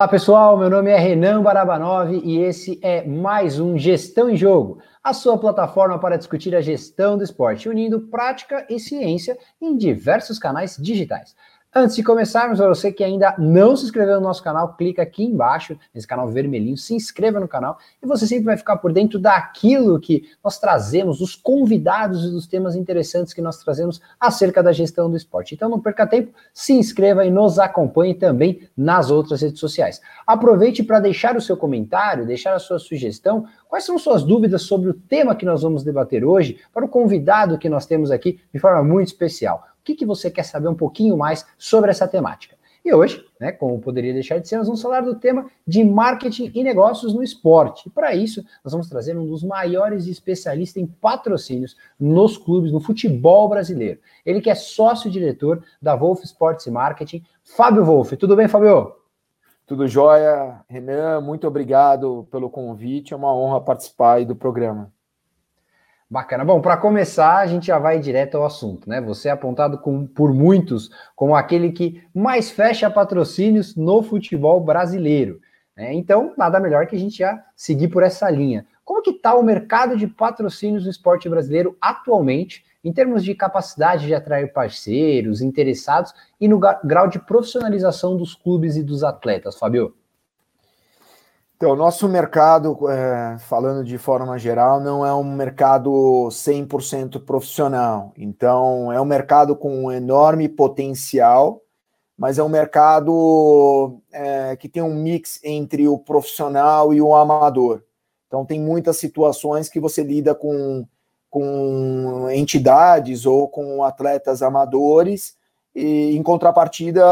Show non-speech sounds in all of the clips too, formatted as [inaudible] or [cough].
Olá pessoal, meu nome é Renan Barabanov e esse é mais um Gestão em Jogo, a sua plataforma para discutir a gestão do esporte, unindo prática e ciência em diversos canais digitais. Antes de começarmos, para você que ainda não se inscreveu no nosso canal, clica aqui embaixo, nesse canal vermelhinho, se inscreva no canal e você sempre vai ficar por dentro daquilo que nós trazemos, dos convidados e dos temas interessantes que nós trazemos acerca da gestão do esporte. Então não perca tempo, se inscreva e nos acompanhe também nas outras redes sociais. Aproveite para deixar o seu comentário, deixar a sua sugestão, quais são suas dúvidas sobre o tema que nós vamos debater hoje, para o convidado que nós temos aqui de forma muito especial que, que você quer saber um pouquinho mais sobre essa temática. E hoje, né, como poderia deixar de ser, nós vamos falar do tema de marketing e negócios no esporte. Para isso, nós vamos trazer um dos maiores especialistas em patrocínios nos clubes, no futebol brasileiro. Ele que é sócio-diretor da Wolf Sports e Marketing, Fábio Wolf. Tudo bem, Fábio? Tudo jóia. Renan, muito obrigado pelo convite. É uma honra participar do programa. Bacana. Bom, para começar, a gente já vai direto ao assunto, né? Você é apontado com, por muitos como aquele que mais fecha patrocínios no futebol brasileiro. Né? Então, nada melhor que a gente já seguir por essa linha. Como que está o mercado de patrocínios no esporte brasileiro atualmente, em termos de capacidade de atrair parceiros, interessados e no grau de profissionalização dos clubes e dos atletas, Fabio? Então, nosso mercado, é, falando de forma geral, não é um mercado 100% profissional. Então, é um mercado com um enorme potencial, mas é um mercado é, que tem um mix entre o profissional e o amador. Então, tem muitas situações que você lida com, com entidades ou com atletas amadores e em contrapartida,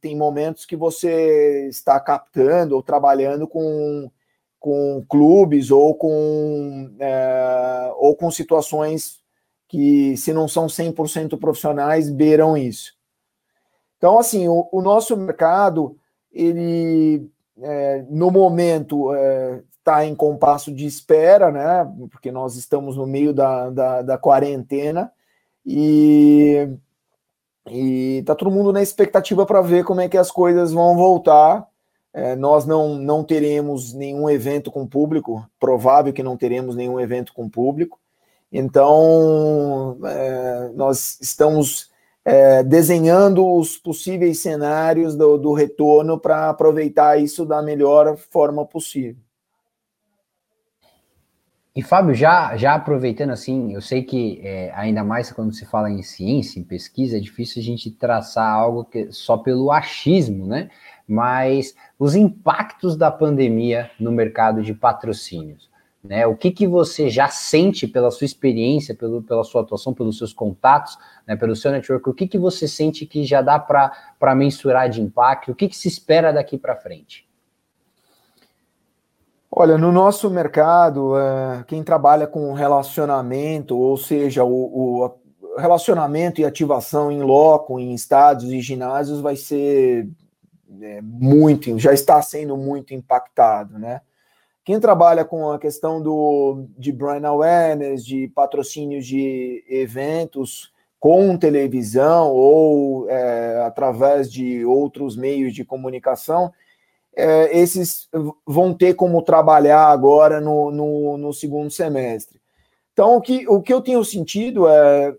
tem momentos que você está captando ou trabalhando com, com clubes ou com, é, ou com situações que, se não são 100% profissionais, beiram isso. Então, assim, o, o nosso mercado, ele, é, no momento, está é, em compasso de espera, né? Porque nós estamos no meio da, da, da quarentena e e tá todo mundo na expectativa para ver como é que as coisas vão voltar. É, nós não, não teremos nenhum evento com público, provável que não teremos nenhum evento com público. Então, é, nós estamos é, desenhando os possíveis cenários do, do retorno para aproveitar isso da melhor forma possível. E Fábio, já, já aproveitando assim, eu sei que é, ainda mais quando se fala em ciência, em pesquisa, é difícil a gente traçar algo que, só pelo achismo, né? Mas os impactos da pandemia no mercado de patrocínios, né? O que, que você já sente pela sua experiência, pelo, pela sua atuação, pelos seus contatos, né, pelo seu network, o que, que você sente que já dá para mensurar de impacto, o que, que se espera daqui para frente? Olha, no nosso mercado, é, quem trabalha com relacionamento, ou seja, o, o, relacionamento e ativação em loco, em estádios e ginásios, vai ser é, muito, já está sendo muito impactado, né? Quem trabalha com a questão do, de brand awareness, de patrocínios de eventos com televisão ou é, através de outros meios de comunicação, é, esses vão ter como trabalhar agora no, no, no, segundo semestre. Então, o que, o que eu tenho sentido é,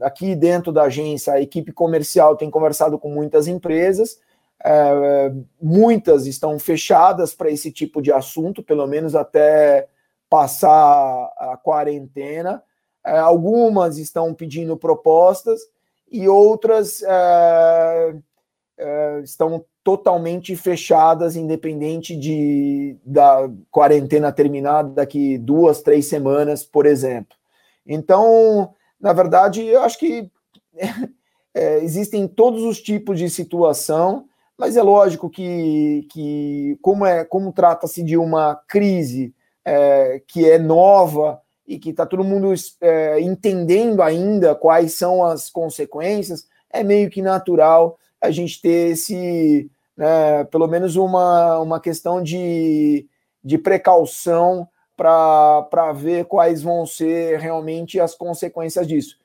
aqui dentro da agência, a equipe comercial tem conversado com muitas empresas, é, muitas estão fechadas para esse tipo de assunto, pelo menos até passar a quarentena, é, algumas estão pedindo propostas e outras é estão totalmente fechadas, independente de da quarentena terminar daqui duas, três semanas, por exemplo. Então, na verdade, eu acho que [laughs] é, existem todos os tipos de situação, mas é lógico que, que como é como trata-se de uma crise é, que é nova e que está todo mundo é, entendendo ainda quais são as consequências, é meio que natural a gente ter esse, né, pelo menos uma, uma questão de, de precaução para ver quais vão ser realmente as consequências disso.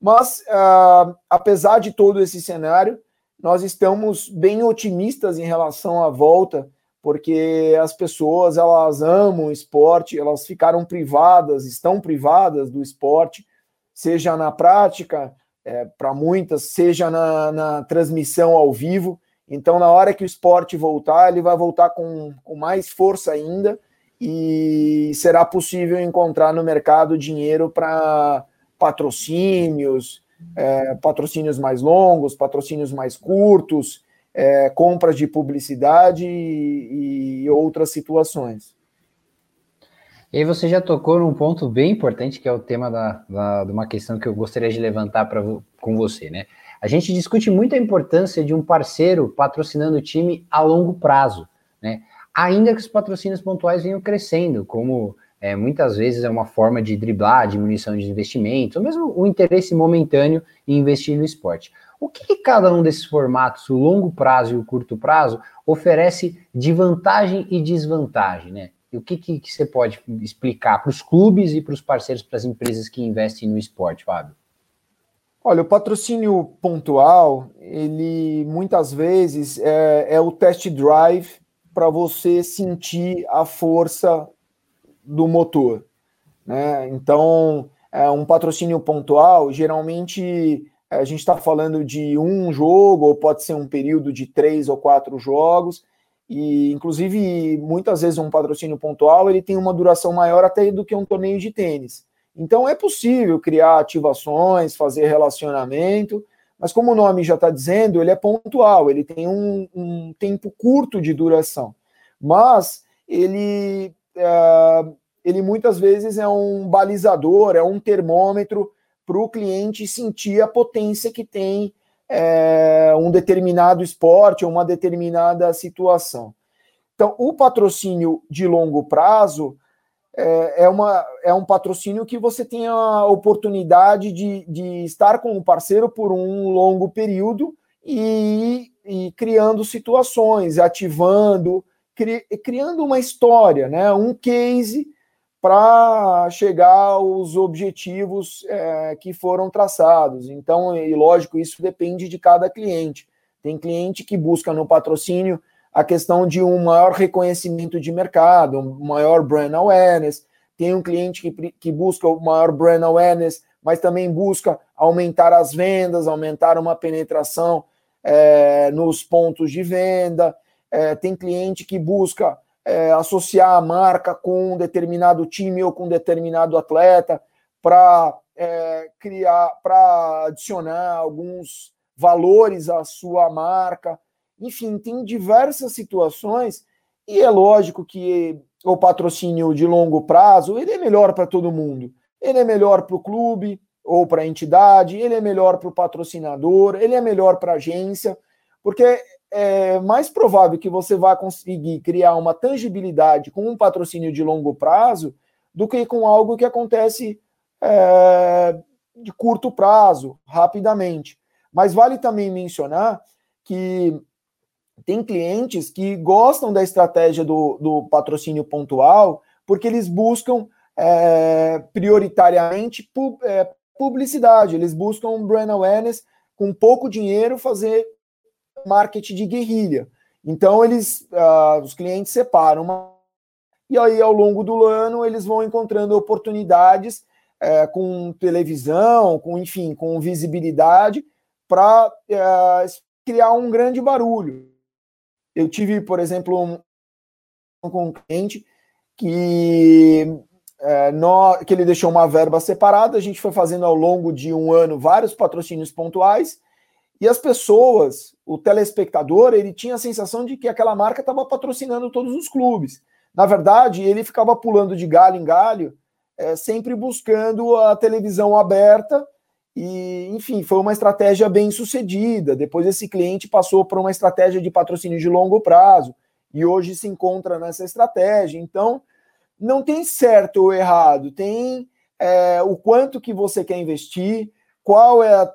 Mas, uh, apesar de todo esse cenário, nós estamos bem otimistas em relação à volta, porque as pessoas elas amam o esporte, elas ficaram privadas, estão privadas do esporte, seja na prática, é, para muitas, seja na, na, transmissão ao vivo. Então, na hora que o esporte voltar, ele vai voltar com, com mais força ainda e será possível encontrar no mercado dinheiro para patrocínios, é, patrocínios mais longos, patrocínios mais curtos, é, compras de publicidade e, e outras situações. E aí você já tocou num ponto bem importante, que é o tema da, da, de uma questão que eu gostaria de levantar pra, com você, né? A gente discute muito a importância de um parceiro patrocinando o time a longo prazo, né? Ainda que os patrocínios pontuais venham crescendo, como é, muitas vezes é uma forma de driblar diminuição de investimentos, ou mesmo o interesse momentâneo em investir no esporte. O que, que, cada um desses formatos, o longo prazo e o curto prazo, oferece de vantagem e desvantagem, né? E o que, que, que você pode explicar para os clubes e para os parceiros, para as empresas que investem no esporte, Fábio? Olha, o patrocínio pontual, ele muitas vezes é, é o test drive para você sentir a força do motor. Né? Então, é um patrocínio pontual, geralmente a gente está falando de um jogo, ou pode ser um período de três ou quatro jogos, e inclusive muitas vezes um patrocínio pontual ele tem uma duração maior até do que um torneio de tênis. Então é possível criar ativações, fazer relacionamento, mas como o nome já está dizendo, ele é pontual, ele tem um, um tempo curto de duração. Mas ele é, ele muitas vezes é um balizador, é um termômetro para o cliente sentir a potência que tem é, um determinado esporte ou uma determinada situação. Então, o patrocínio de longo prazo é, é, uma, é um patrocínio que você tem a oportunidade de, de estar com o parceiro por um longo período e, e criando situações, ativando, cri, criando uma história, né? um case para chegar aos objetivos é, que foram traçados. Então, e lógico, isso depende de cada cliente. Tem cliente que busca no patrocínio a questão de um maior reconhecimento de mercado, um maior brand awareness. Tem um cliente que, que busca o maior brand awareness, mas também busca aumentar as vendas, aumentar uma penetração é, nos pontos de venda é, tem cliente que busca é, associar a marca com um determinado time ou com um determinado atleta para é, criar, para adicionar alguns valores à sua marca. Enfim, tem diversas situações e é lógico que o patrocínio de longo prazo ele é melhor para todo mundo. Ele é melhor para o clube ou para a entidade, ele é melhor para o patrocinador, ele é melhor para a agência, porque é mais provável que você vá conseguir criar uma tangibilidade com um patrocínio de longo prazo do que com algo que acontece é, de curto prazo, rapidamente. Mas vale também mencionar que tem clientes que gostam da estratégia do, do patrocínio pontual porque eles buscam é, prioritariamente pu, é, publicidade, eles buscam brand awareness com pouco dinheiro fazer marketing de guerrilha. Então eles, uh, os clientes separam uma... e aí ao longo do ano eles vão encontrando oportunidades uh, com televisão, com enfim, com visibilidade para uh, criar um grande barulho. Eu tive, por exemplo, um, um cliente que é, que ele deixou uma verba separada, a gente foi fazendo ao longo de um ano vários patrocínios pontuais, e as pessoas, o telespectador, ele tinha a sensação de que aquela marca estava patrocinando todos os clubes. Na verdade, ele ficava pulando de galho em galho, é, sempre buscando a televisão aberta. E, enfim, foi uma estratégia bem sucedida. Depois, esse cliente passou por uma estratégia de patrocínio de longo prazo e hoje se encontra nessa estratégia. Então, não tem certo ou errado, tem é, o quanto que você quer investir, qual é a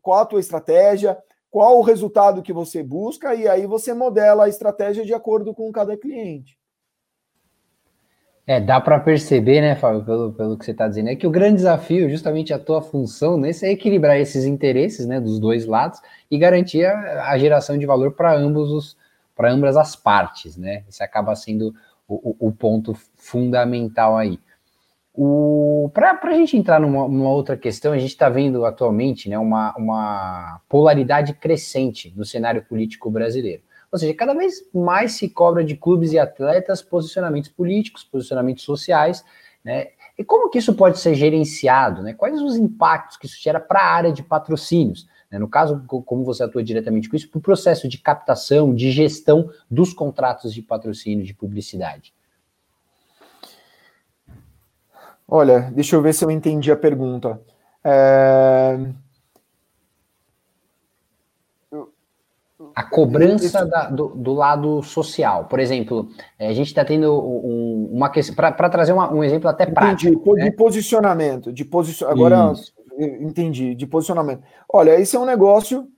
qual a tua estratégia, qual o resultado que você busca, e aí você modela a estratégia de acordo com cada cliente. É, dá para perceber, né, Fábio, pelo, pelo que você está dizendo, é que o grande desafio, justamente a tua função nesse, é equilibrar esses interesses, né, dos dois lados e garantir a, a geração de valor para ambos os, para ambas as partes, né? Isso acaba sendo o, o, o ponto fundamental aí. Para a gente entrar numa, numa, outra questão, a gente está vendo atualmente né, uma, uma polaridade crescente no cenário político brasileiro. Ou seja, cada vez mais se cobra de clubes e atletas posicionamentos políticos, posicionamentos sociais, né? E como que isso pode ser gerenciado, né? Quais os impactos que isso gera para a área de patrocínios? Né? No caso, como você atua diretamente com isso, para o processo de captação, de gestão dos contratos de patrocínio, de publicidade. Olha, deixa eu ver se eu entendi a pergunta. É... A cobrança da, do, do, lado social. Por exemplo, é, a gente está tendo um, uma questão. Para trazer uma, um exemplo até prático. Entendi, né? de posicionamento. De posicio... Agora, Isso. entendi, de posicionamento. Olha, esse é um negócio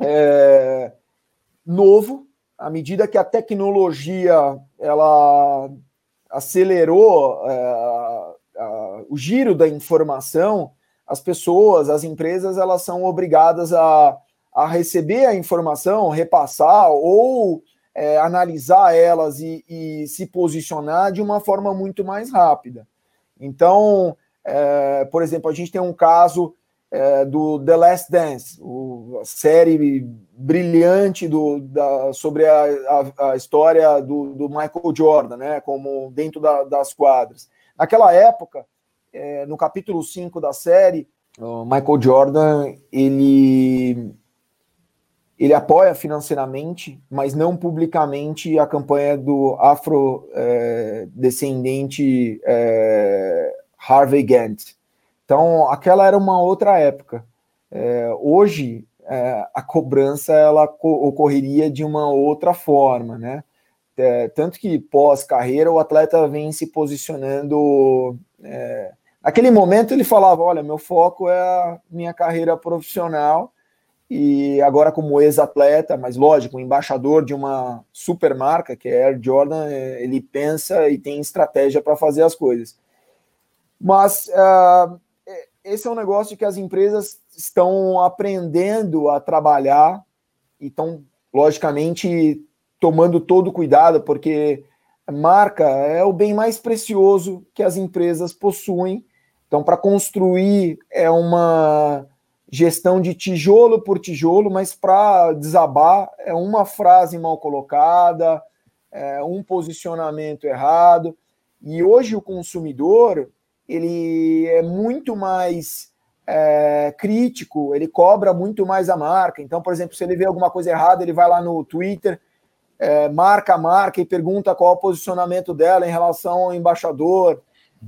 é, novo, à medida que a tecnologia ela acelerou é, o giro da informação, as pessoas, as empresas, elas são obrigadas a, a receber a informação, repassar ou é, analisar elas e, e, se posicionar de uma forma muito mais rápida. Então, é, por exemplo, a gente tem um caso é, do The Last Dance, o, a série brilhante do, da, sobre a, a, a história do, do, Michael Jordan, né, como dentro da, das quadras. Naquela época, é, no capítulo 5 da série, o Michael Jordan, ele ele apoia financeiramente, mas não publicamente a campanha do afrodescendente é, é, Harvey Gantt. Então, aquela era uma outra época. É, hoje, é, a cobrança ela ocorreria de uma outra forma, né? É, tanto que pós-carreira o atleta vem se posicionando. É, naquele momento ele falava: olha, meu foco é a minha carreira profissional e agora como ex-atleta, mas lógico, embaixador de uma super marca que é Air Jordan, é, ele pensa e tem estratégia para fazer as coisas. Mas uh, esse é um negócio que as empresas estão aprendendo a trabalhar e estão, logicamente, tomando todo cuidado, porque marca é o bem mais precioso que as empresas possuem. Então, para construir é uma gestão de tijolo por tijolo, mas para desabar é uma frase mal colocada, é um posicionamento errado. E hoje o consumidor ele é muito mais é, crítico, ele cobra muito mais a marca. Então, por exemplo, se ele vê alguma coisa errada, ele vai lá no Twitter é, marca a marca e pergunta qual o posicionamento dela em relação ao embaixador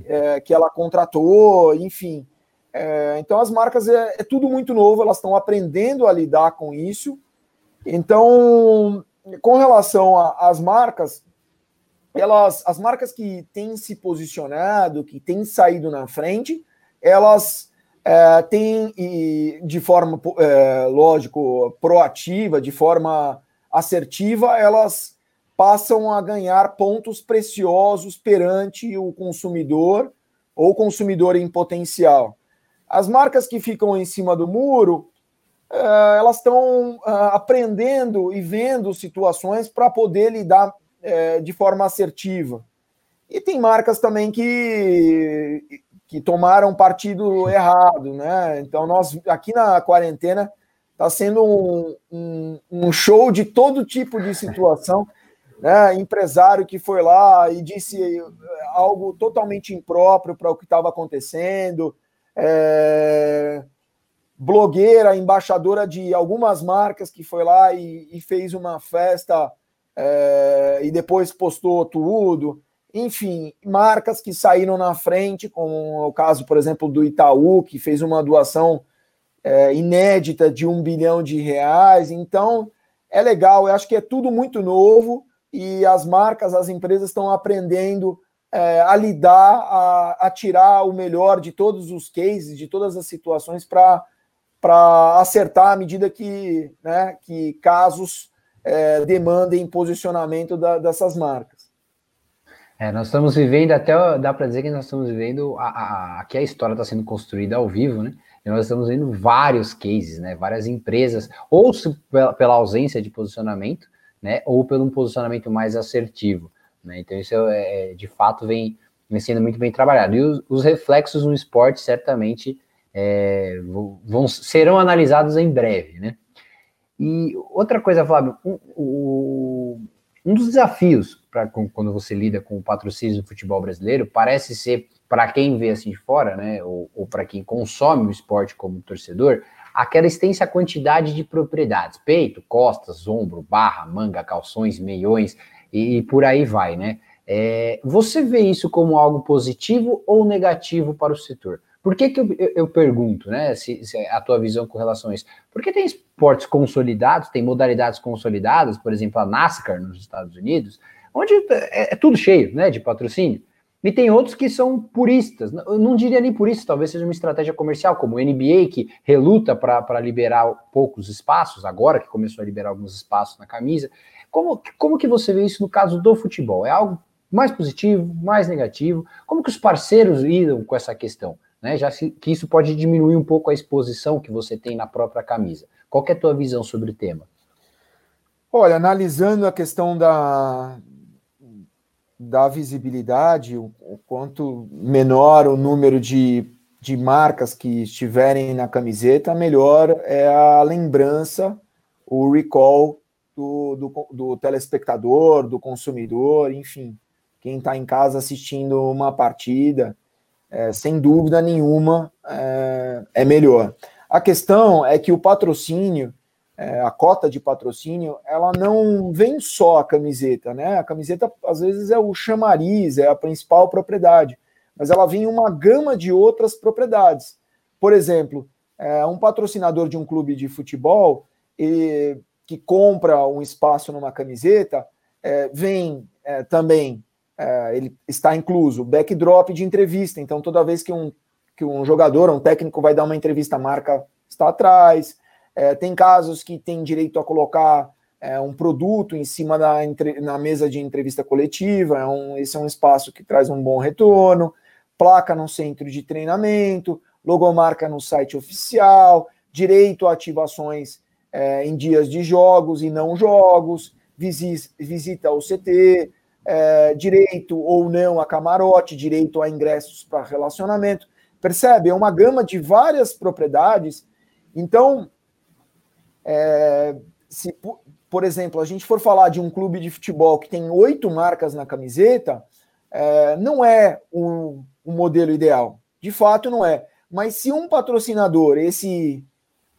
é, que ela contratou, enfim. É, então, as marcas é, é, tudo muito novo, elas estão aprendendo a lidar com isso. Então, com relação às marcas, elas, as marcas que têm se posicionado, que têm saído na frente, elas é, têm, de forma, é, lógico, proativa, de forma assertiva, elas passam a ganhar pontos preciosos perante o consumidor ou consumidor em potencial. As marcas que ficam em cima do muro, eh, elas estão ah, aprendendo e vendo situações para poder lidar eh, de forma assertiva. E tem marcas também que, que tomaram partido errado, né? Então, nós aqui na quarentena Está sendo um, um, um, show de todo tipo de situação. Né? Empresário que foi lá e disse algo totalmente impróprio para o que estava acontecendo. É... Blogueira, embaixadora de algumas marcas que foi lá e, e fez uma festa é... e depois postou tudo. Enfim, marcas que saíram na frente, como o caso, por exemplo, do Itaú, que fez uma doação é, inédita de um bilhão de reais. Então, é legal, eu acho que é tudo muito novo e as marcas, as empresas estão aprendendo é, a lidar, a, a, tirar o melhor de todos os cases, de todas as situações para acertar à medida que, né, que casos é, demandem posicionamento da, dessas marcas. É, nós estamos vivendo, até dá para dizer que nós estamos vivendo, a, a, aqui a história está sendo construída ao vivo, né? E nós estamos vendo vários cases, né? Várias empresas, ou pela, pela ausência de posicionamento, né? Ou pelo um posicionamento mais assertivo, né? Então isso é, é de fato vem, vem sendo muito bem trabalhado. E os, os reflexos no esporte certamente é, vão, serão analisados em breve, né? E outra coisa, Flávio, um, dos desafios para quando você lida com o patrocínio do futebol brasileiro parece ser para quem vê assim de fora, né, ou, ou para quem consome o esporte como torcedor, aquela extensa quantidade de propriedades, peito, costas, ombro, barra, manga, calções, meiões e, e por aí vai, né? É, você vê isso como algo positivo ou negativo para o setor? Por que, que eu, eu, eu pergunto, né, se, se, a tua visão com relação a isso? Porque tem esportes consolidados, tem modalidades consolidadas, por exemplo, a NASCAR nos Estados Unidos, onde é, é tudo cheio, né, de patrocínio. E tem outros que são puristas. Eu não diria nem puristas, talvez seja uma estratégia comercial, como o NBA, que reluta para liberar poucos espaços, agora que começou a liberar alguns espaços na camisa. Como, como que você vê isso no caso do futebol? É algo mais positivo, mais negativo? Como que os parceiros lidam com essa questão? né? Já que isso pode diminuir um pouco a exposição que você tem na própria camisa. Qual é a tua visão sobre o tema? Olha, analisando a questão da, da visibilidade, o, quanto menor o número de, de marcas que estiverem na camiseta, melhor é a lembrança, o recall do, do, do telespectador, do consumidor, enfim, quem está em casa assistindo uma partida é, sem dúvida nenhuma, é, é, melhor. A questão é que o patrocínio, é, a cota de patrocínio, ela não vem só a camiseta, né? A camiseta, às vezes, é o chamariz, é a principal propriedade, mas ela vem uma gama de outras propriedades. Por exemplo, é, um patrocinador de um clube de futebol e, que compra um espaço numa camiseta, é, vem é, também é, ele está incluso backdrop de entrevista. Então, toda vez que um, que um jogador, um técnico vai dar uma entrevista, a marca está atrás. É, tem casos que tem direito a colocar é, um produto em cima da na mesa de entrevista coletiva. É um, esse é um espaço que traz um bom retorno. Placa no centro de treinamento, logomarca no site oficial, direito a ativações é, em dias de jogos e não jogos, visita ao CT, é, direito ou não a camarote, direito a ingressos para relacionamento. Percebe? É uma gama de várias propriedades. Então, é, se, por exemplo, a gente for falar de um clube de futebol que tem oito marcas na camiseta, é, não é o, o, modelo ideal. De fato, não é. Mas se um patrocinador, esse,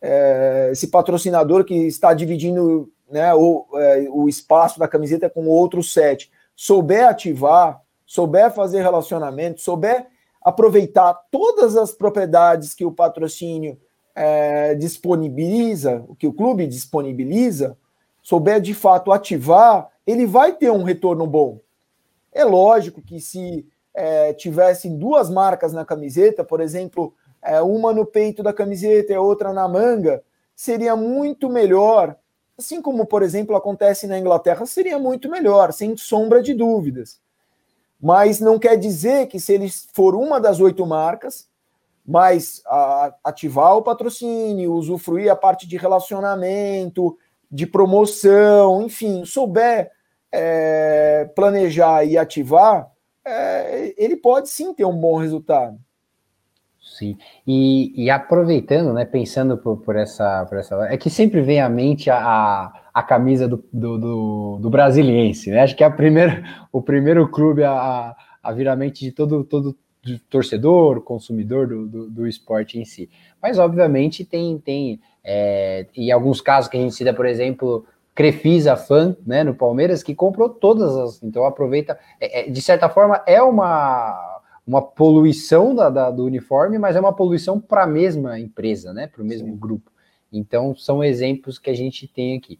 é, esse patrocinador que está dividindo né, o, é, o espaço da camiseta com outros sete, souber ativar, souber fazer relacionamento, souber aproveitar todas as propriedades que o patrocínio é, disponibiliza, o que o clube disponibiliza, souber de fato ativar, ele vai ter um retorno bom. É lógico que se é, tivessem duas marcas na camiseta, por exemplo, é, uma no peito da camiseta e outra na manga, seria muito melhor Assim como, por exemplo, acontece na Inglaterra, seria muito melhor, sem sombra de dúvidas. Mas não quer dizer que se ele for uma das oito marcas, mas a, ativar o patrocínio, usufruir a parte de relacionamento, de promoção, enfim, souber é, planejar e ativar, é, ele pode sim ter um bom resultado. Sim, e, e, aproveitando, né, pensando por, por, essa, por essa. É que sempre vem à mente a, a camisa do, do, do, do brasiliense, né? Acho que é a primeira, o primeiro clube a, a vir à mente de todo, todo torcedor, consumidor do, do, do, esporte em si. Mas, obviamente, tem, tem é, em alguns casos que a gente cita, por exemplo, Crefisa Fan, né, no Palmeiras, que comprou todas as. Então, aproveita. É, é, de certa forma, é uma uma poluição da, da, do uniforme, mas é uma poluição para a mesma empresa, né? Para o mesmo Sim. grupo. Então, são exemplos que a gente tem aqui.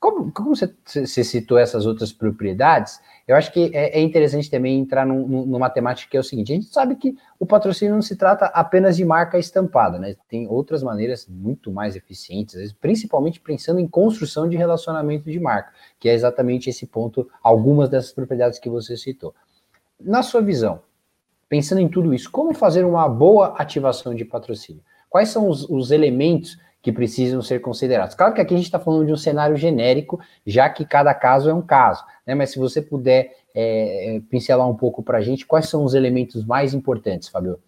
Como, como você, você, citou essas outras propriedades, eu acho que é, é interessante também entrar num, numa temática que é o seguinte: a gente sabe que o patrocínio não se trata apenas de marca estampada, né? Tem outras maneiras muito mais eficientes, principalmente pensando em construção de relacionamento de marca, que é exatamente esse ponto, algumas dessas propriedades que você citou. na sua visão, pensando em tudo isso, como fazer uma boa ativação de patrocínio? Quais são os, os elementos que precisam ser considerados? Claro que aqui a gente está falando de um cenário genérico, já que cada caso é um caso, né? Mas se você puder é, é pincelar um pouco para a gente, quais são os elementos mais importantes, Fabio?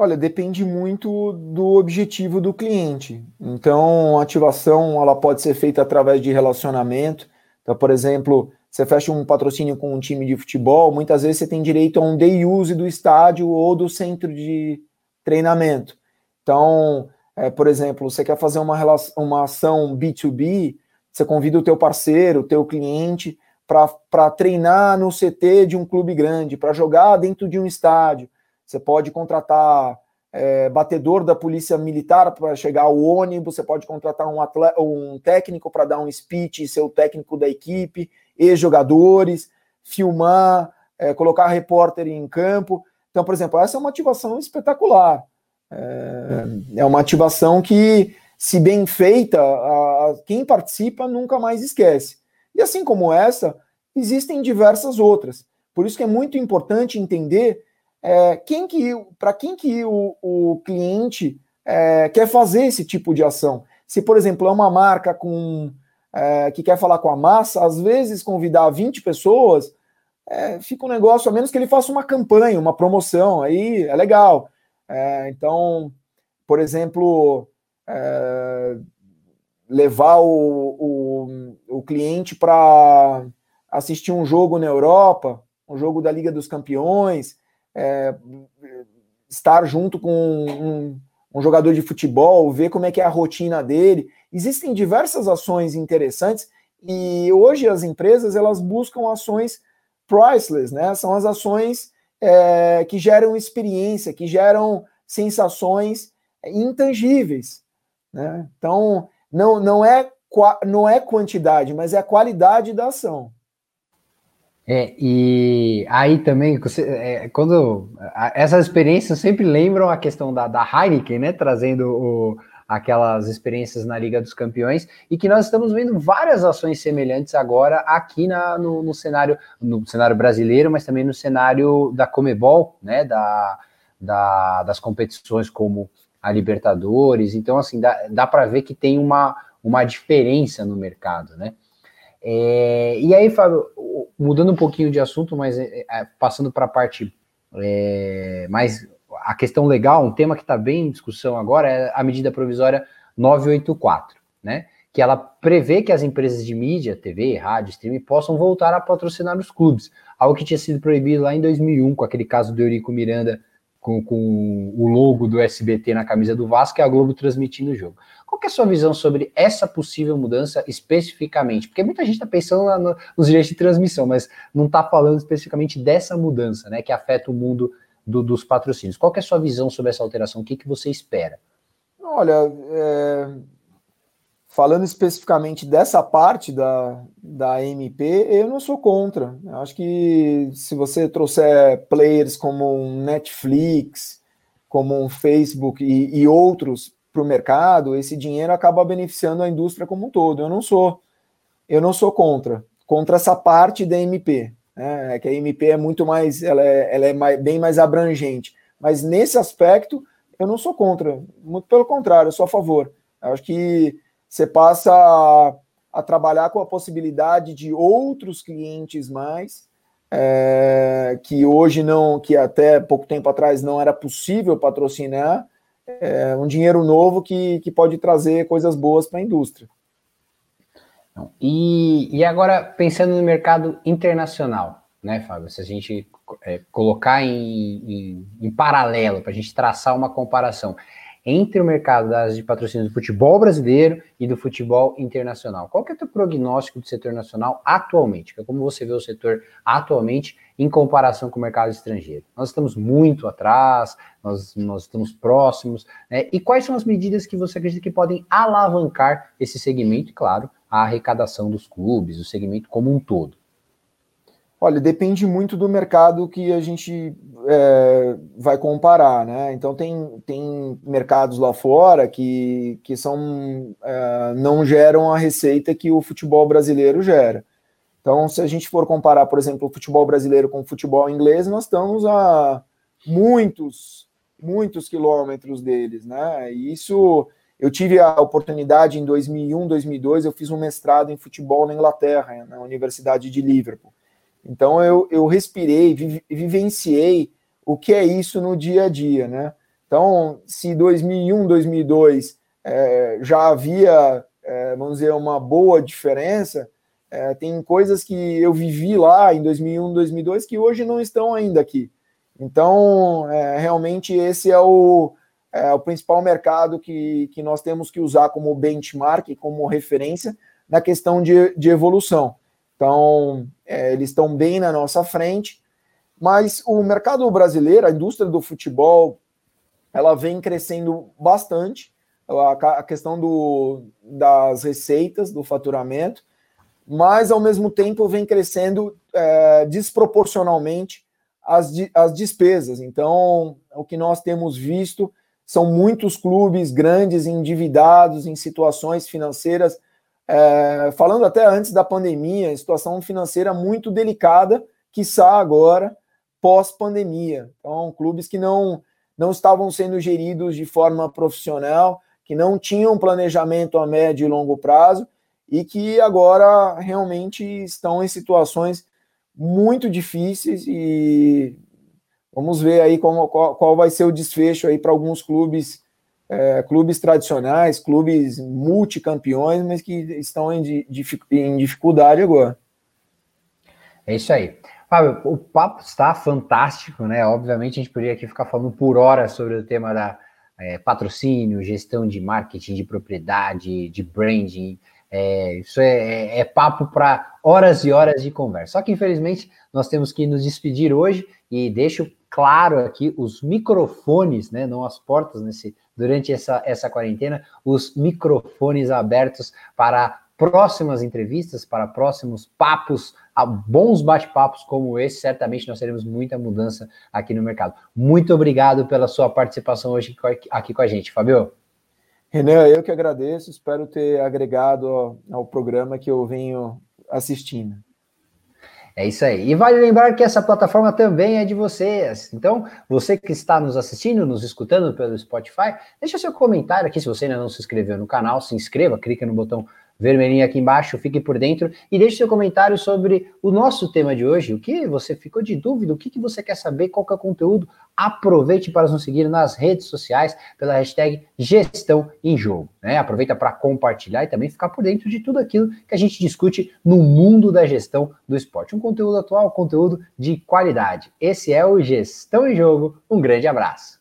Olha, depende muito do objetivo do cliente. Então, a ativação ela pode ser feita através de relacionamento. Então, por exemplo, você fecha um patrocínio com um time de futebol, muitas vezes você tem direito a um day use do estádio ou do centro de treinamento. Então, é, por exemplo, você quer fazer uma, relação, uma ação B2B, você convida o teu parceiro, o teu cliente, para treinar no CT de um clube grande, para jogar dentro de um estádio. Você pode contratar é, batedor da polícia militar para chegar ao ônibus, você pode contratar um, atleta, um técnico para dar um speech, ser o técnico da equipe, e-jogadores, filmar, é, colocar repórter em campo. Então, por exemplo, essa é uma ativação espetacular. É, uma ativação que, se bem feita, a, a, quem participa nunca mais esquece. E assim como essa, existem diversas outras. Por isso que é muito importante entender é, quem que, para quem que o, o cliente é, quer fazer esse tipo de ação. Se, por exemplo, é uma marca com, é, que quer falar com a massa, às vezes convidar 20 pessoas é, fica um negócio, a menos que ele faça uma campanha, uma promoção, aí é legal. É, então, por exemplo, é, levar o, o, o cliente para assistir um jogo na Europa, um jogo da Liga dos Campeões, é, estar junto com um, um, jogador de futebol, ver como é que é a rotina dele. Existem diversas ações interessantes e hoje as empresas elas buscam ações priceless, né? São as ações é, que geram experiência, que geram sensações intangíveis, né? Então não, não é não é quantidade, mas é a qualidade da ação. É, e aí também, é, quando essas experiências sempre lembram a questão da, da Heineken, né? Trazendo o, aquelas experiências na Liga dos Campeões, e que nós estamos vendo várias ações semelhantes agora aqui na, no, no cenário, no cenário brasileiro, mas também no cenário da Comebol, né? Da, da, das competições como a Libertadores. Então, assim, dá, dá para ver que tem uma, uma diferença no mercado, né? É, e aí, Fábio, mudando um pouquinho de assunto, mas é, é, passando para a parte é, mais a questão legal, um tema que está bem em discussão agora é a medida provisória 984, né? Que ela prevê que as empresas de mídia, TV, rádio, streaming possam voltar a patrocinar os clubes, algo que tinha sido proibido lá em 2001 com aquele caso do Eurico Miranda com, com o logo do SBT na camisa do Vasco e a Globo transmitindo o jogo. Qual é a sua visão sobre essa possível mudança especificamente? Porque muita gente está pensando no, nos direitos de transmissão, mas não está falando especificamente dessa mudança, né, que afeta o mundo do, dos patrocínios. Qual é a sua visão sobre essa alteração? O que, que você espera? Olha, é... falando especificamente dessa parte da, da MP, eu não sou contra. Eu acho que se você trouxer players como um Netflix, como um Facebook e, e outros para o mercado, esse dinheiro acaba beneficiando a indústria como um todo. Eu não sou, eu não sou contra, contra essa parte da MP. Né? É que a MP é muito mais, ela é, ela é mais, bem mais abrangente. Mas nesse aspecto, eu não sou contra, muito pelo contrário, eu sou a favor. Eu acho que você passa a, a trabalhar com a possibilidade de outros clientes mais, é, que hoje não, que até pouco tempo atrás não era possível patrocinar, é, um dinheiro novo que, que pode trazer coisas boas para a indústria. E, e agora, pensando no mercado internacional, né, Fábio? Se a gente é, colocar em, em, em paralelo, para a gente traçar uma comparação entre o mercado das, de patrocínio do futebol brasileiro e do futebol internacional. Qual que é o teu prognóstico do setor nacional atualmente? Como você vê o setor atualmente em comparação com o mercado estrangeiro? Nós estamos muito atrás, nós, nós estamos próximos, né? E quais são as medidas que você acredita que podem alavancar esse segmento e, claro, a arrecadação dos clubes, o segmento como um todo? Olha, depende muito do mercado que a gente é, vai comparar, né? Então tem, tem mercados lá fora que, que são, é, não geram a receita que o futebol brasileiro gera. Então, se a gente for comparar, por exemplo, o futebol brasileiro com o futebol inglês, nós estamos a muitos, muitos quilômetros deles, né? E isso, eu tive a oportunidade em 2001, 2002, eu fiz um mestrado em futebol na Inglaterra, na Universidade de Liverpool. Então, eu, eu respirei, vi, vivenciei o que é isso no dia a dia, né? Então, se 2001, 2002 é, já havia, é, vamos dizer, uma boa diferença, é, tem coisas que eu vivi lá em 2001, 2002 que hoje não estão ainda aqui. Então, é, realmente, esse é o, é o principal mercado que, que nós temos que usar como benchmark, como referência na questão de, de evolução. Então, é, eles estão bem na nossa frente, mas o mercado brasileiro, a indústria do futebol, ela vem crescendo bastante. A, a questão do, das receitas, do faturamento, mas ao mesmo tempo vem crescendo é, desproporcionalmente as, as despesas. Então, o que nós temos visto são muitos clubes grandes endividados em situações financeiras, é, falando até antes da pandemia, situação financeira muito delicada, que está agora pós-pandemia. Então, clubes que não, não estavam sendo geridos de forma profissional, que não tinham planejamento a médio e longo prazo e que agora realmente estão em situações muito difíceis e vamos ver aí como, qual, qual vai ser o desfecho aí para alguns clubes, é, clubes tradicionais, clubes multicampeões, mas que estão em, em dificuldade agora. É isso aí. Fábio, o papo está fantástico, né? Obviamente a gente poderia aqui ficar falando por horas sobre o tema da é, patrocínio, gestão de marketing, de propriedade, de branding, é, isso é, é, é papo para horas e horas de conversa. Só que, infelizmente, nós temos que nos despedir hoje e deixo claro aqui os microfones, né, não as portas nesse durante essa, essa quarentena, os microfones abertos para próximas entrevistas, para próximos papos, bons bate-papos como esse, certamente nós teremos muita mudança aqui no mercado. Muito obrigado pela sua participação hoje aqui com a gente, Fabio. Renan, eu que agradeço, espero ter agregado ao, programa que eu venho assistindo. É isso aí. E vale lembrar que essa plataforma também é de vocês. Então, você que está nos assistindo, nos escutando pelo Spotify, deixa seu comentário aqui. Se você ainda não se inscreveu no canal, se inscreva, clica no botão vermelhinho aqui embaixo, fique por dentro e deixe seu comentário sobre o nosso tema de hoje. O que você ficou de dúvida? O que, que você quer saber? Qual que é o conteúdo? Aproveite para nos seguir nas redes sociais pela hashtag Gestão em Jogo. Né? Aproveita para compartilhar e também ficar por dentro de tudo aquilo que a gente discute no mundo da gestão do esporte. Um conteúdo atual, conteúdo de qualidade. Esse é o Gestão em Jogo. Um grande abraço.